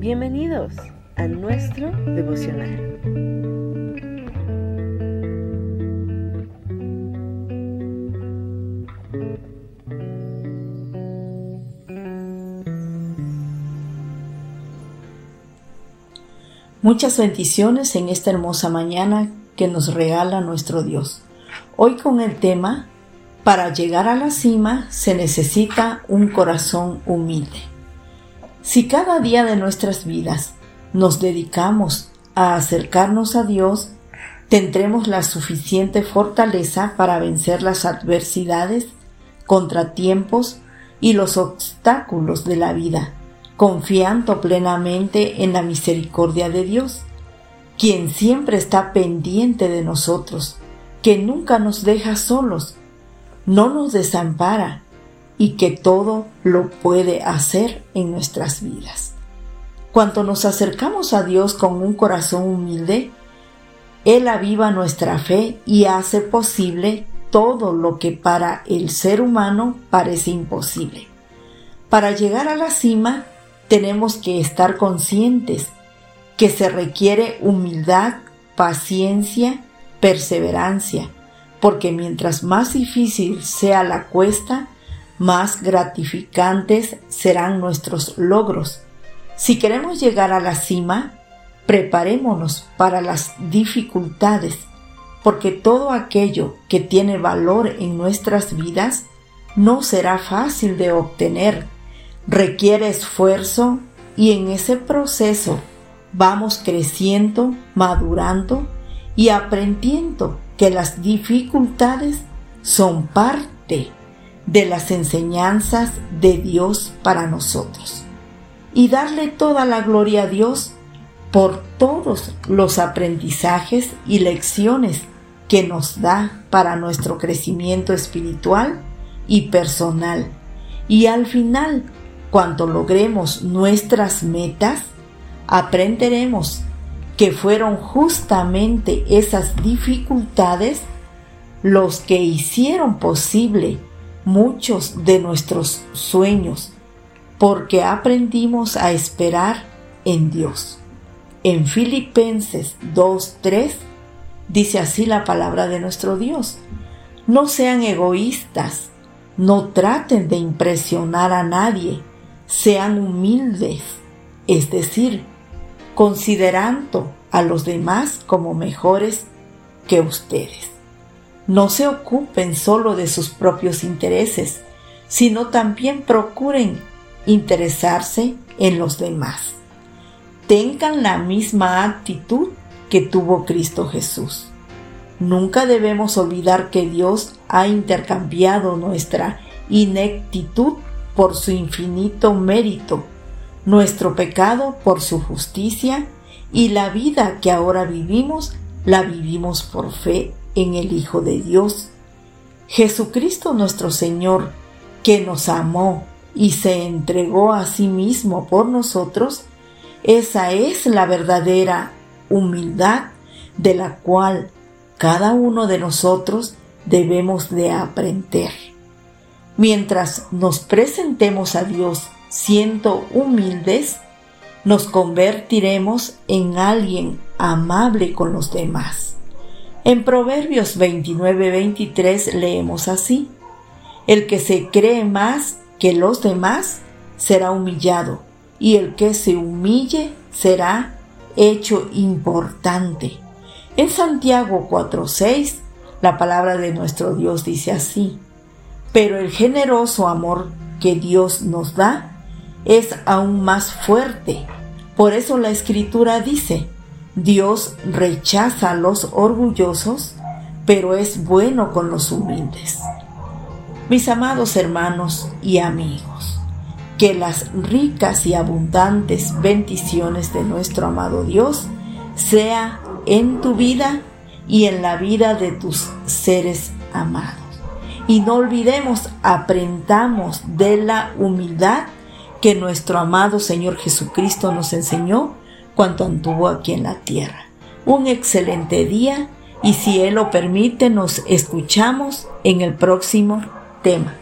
Bienvenidos a nuestro devocional. Muchas bendiciones en esta hermosa mañana que nos regala nuestro Dios. Hoy con el tema, para llegar a la cima se necesita un corazón humilde. Si cada día de nuestras vidas nos dedicamos a acercarnos a Dios, tendremos la suficiente fortaleza para vencer las adversidades, contratiempos y los obstáculos de la vida, confiando plenamente en la misericordia de Dios, quien siempre está pendiente de nosotros, que nunca nos deja solos, no nos desampara y que todo lo puede hacer en nuestras vidas. Cuando nos acercamos a Dios con un corazón humilde, Él aviva nuestra fe y hace posible todo lo que para el ser humano parece imposible. Para llegar a la cima tenemos que estar conscientes que se requiere humildad, paciencia, perseverancia, porque mientras más difícil sea la cuesta, más gratificantes serán nuestros logros. Si queremos llegar a la cima, preparémonos para las dificultades, porque todo aquello que tiene valor en nuestras vidas no será fácil de obtener, requiere esfuerzo y en ese proceso vamos creciendo, madurando y aprendiendo que las dificultades son parte de las enseñanzas de Dios para nosotros y darle toda la gloria a Dios por todos los aprendizajes y lecciones que nos da para nuestro crecimiento espiritual y personal. Y al final, cuando logremos nuestras metas, aprenderemos que fueron justamente esas dificultades los que hicieron posible muchos de nuestros sueños, porque aprendimos a esperar en Dios. En Filipenses 2.3 dice así la palabra de nuestro Dios. No sean egoístas, no traten de impresionar a nadie, sean humildes, es decir, considerando a los demás como mejores que ustedes. No se ocupen solo de sus propios intereses, sino también procuren interesarse en los demás. Tengan la misma actitud que tuvo Cristo Jesús. Nunca debemos olvidar que Dios ha intercambiado nuestra ineptitud por su infinito mérito, nuestro pecado por su justicia y la vida que ahora vivimos la vivimos por fe en el Hijo de Dios. Jesucristo nuestro Señor, que nos amó y se entregó a sí mismo por nosotros, esa es la verdadera humildad de la cual cada uno de nosotros debemos de aprender. Mientras nos presentemos a Dios siendo humildes, nos convertiremos en alguien amable con los demás. En Proverbios 29-23 leemos así, El que se cree más que los demás será humillado, y el que se humille será hecho importante. En Santiago 4:6, la palabra de nuestro Dios dice así, pero el generoso amor que Dios nos da es aún más fuerte. Por eso la escritura dice, Dios rechaza a los orgullosos, pero es bueno con los humildes. Mis amados hermanos y amigos, que las ricas y abundantes bendiciones de nuestro amado Dios sea en tu vida y en la vida de tus seres amados. Y no olvidemos, aprendamos de la humildad que nuestro amado Señor Jesucristo nos enseñó cuanto anduvo aquí en la tierra. Un excelente día y si Él lo permite nos escuchamos en el próximo tema.